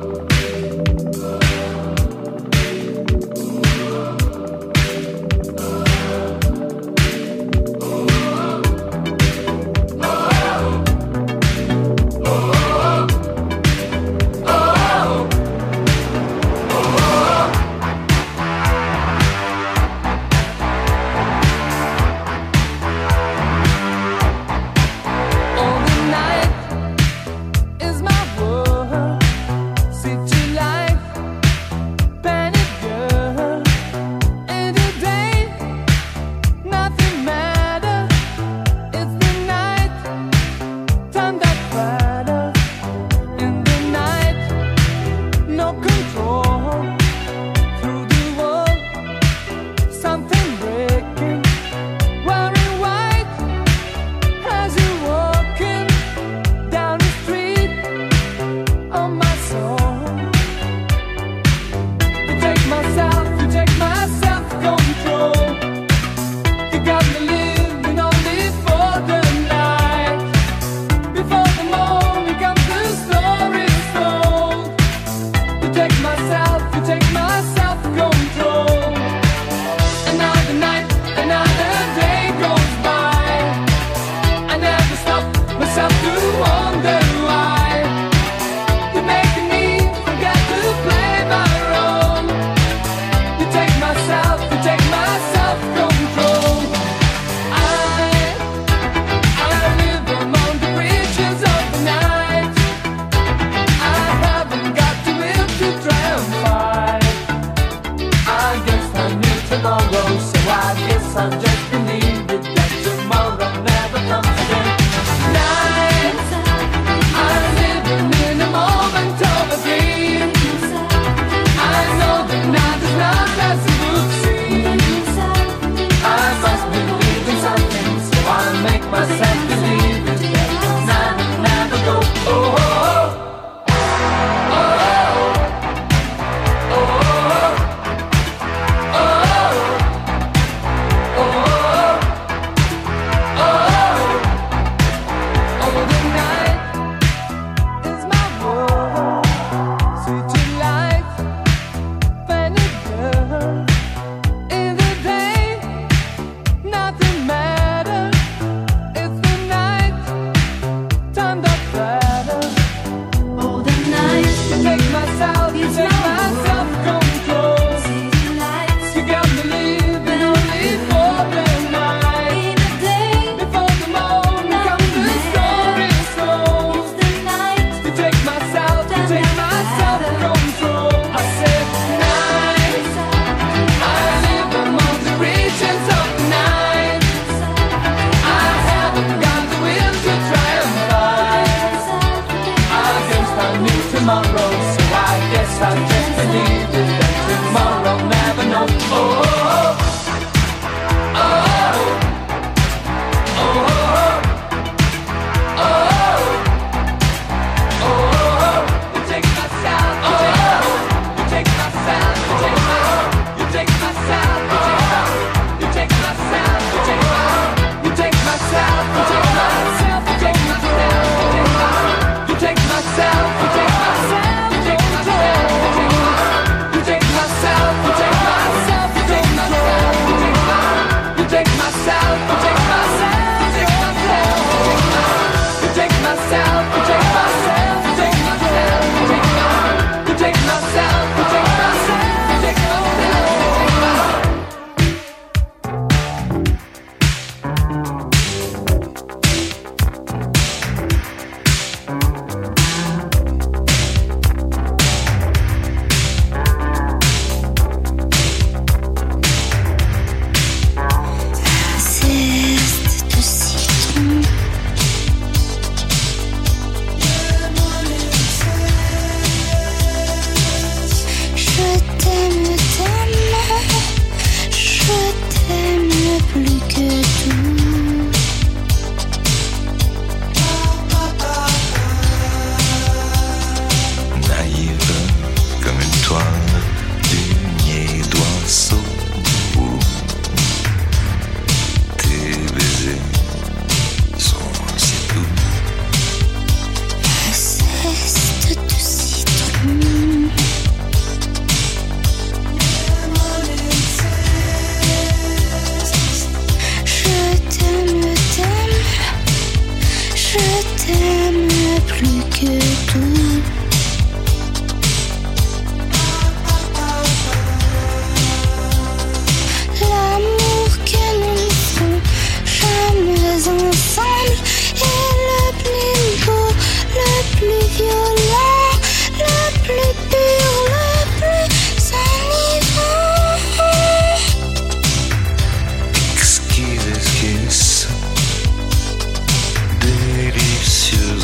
All me.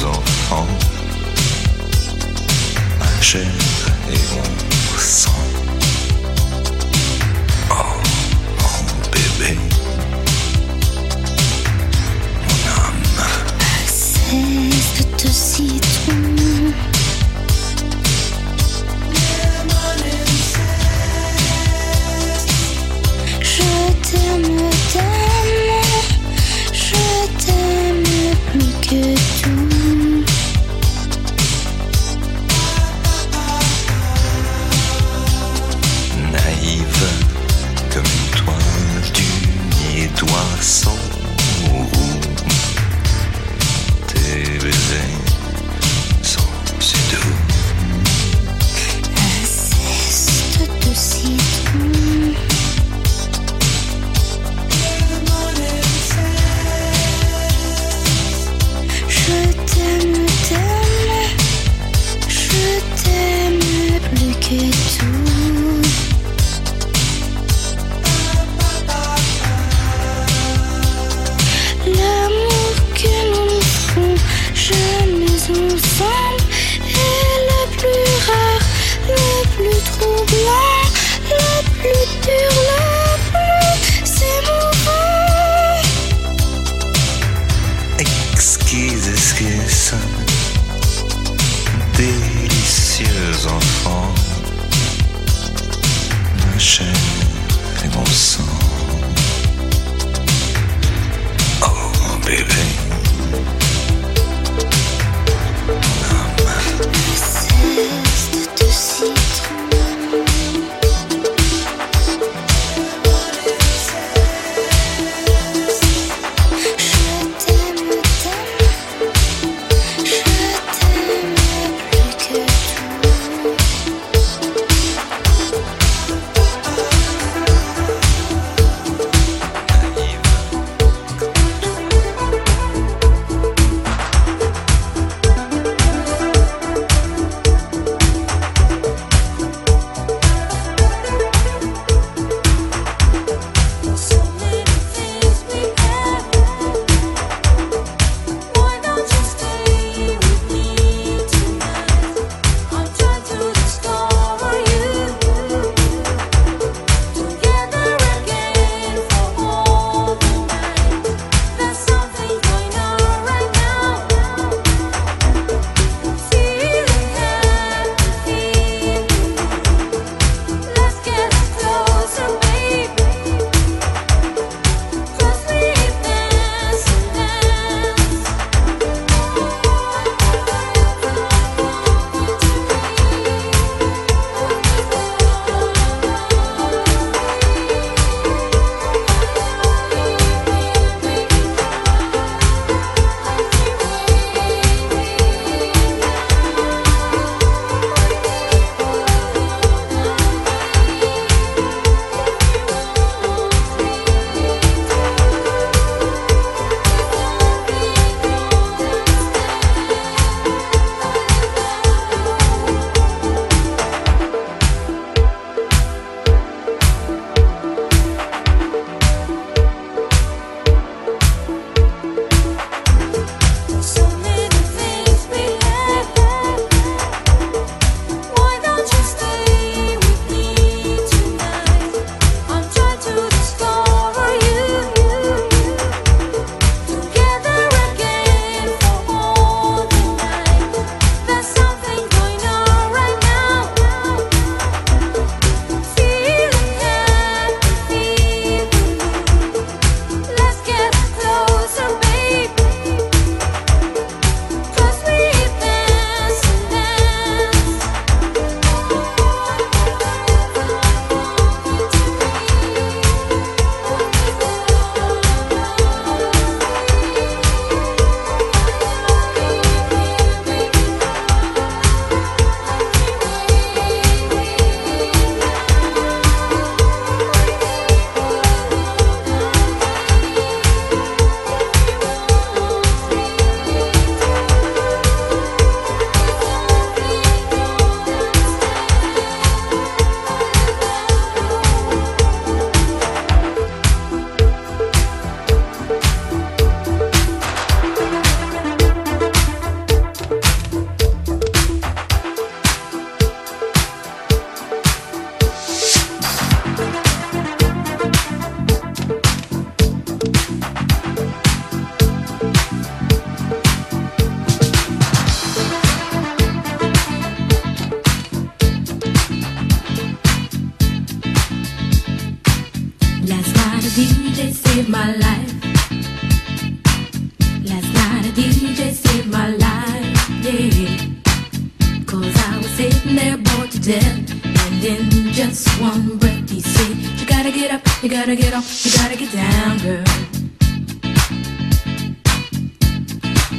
faisant en chair et.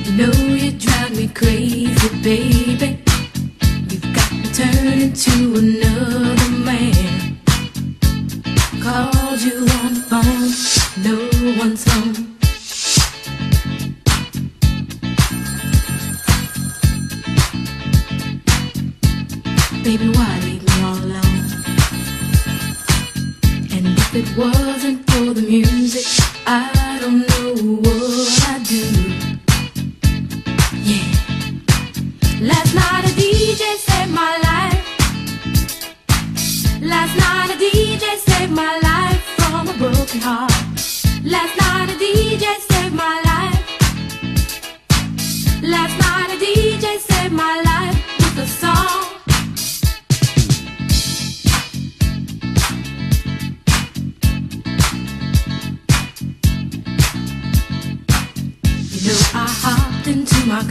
You know you drive me crazy, baby. You've got to turn into another man. Called you on the phone, no one's home. Baby, why leave me all alone? And if it wasn't for the music, I don't know what I'd do. Yeah. Last night a DJ saved my life. Last night a DJ saved my life from a broken heart. Last night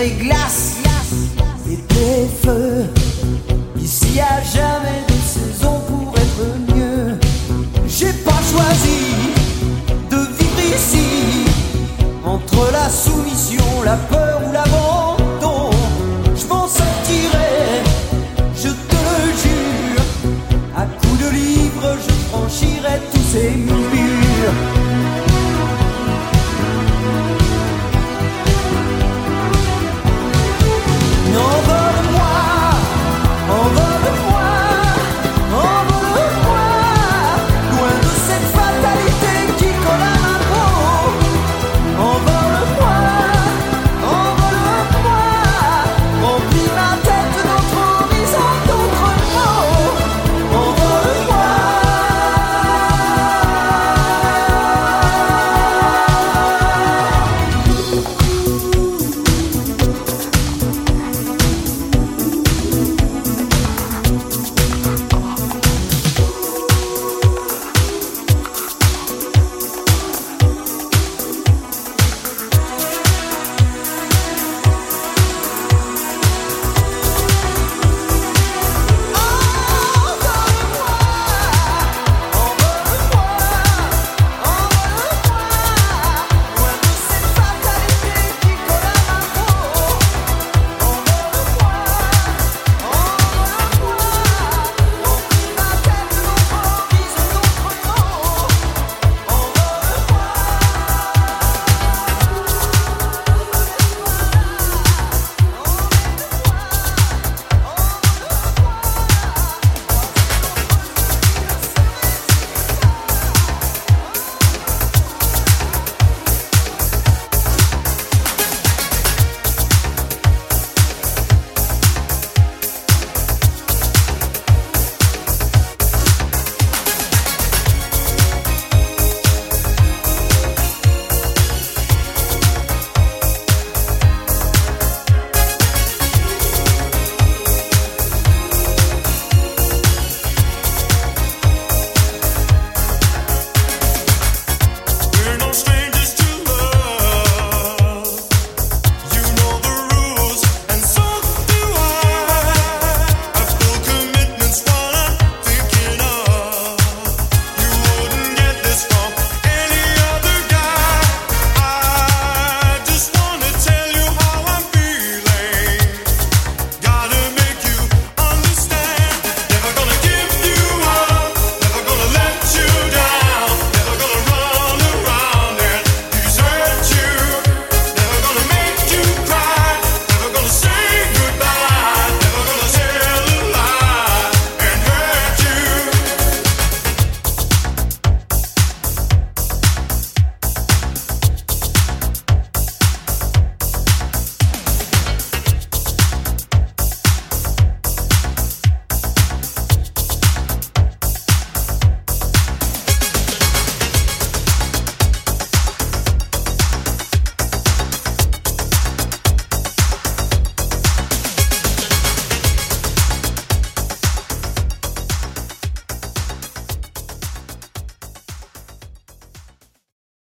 réglage.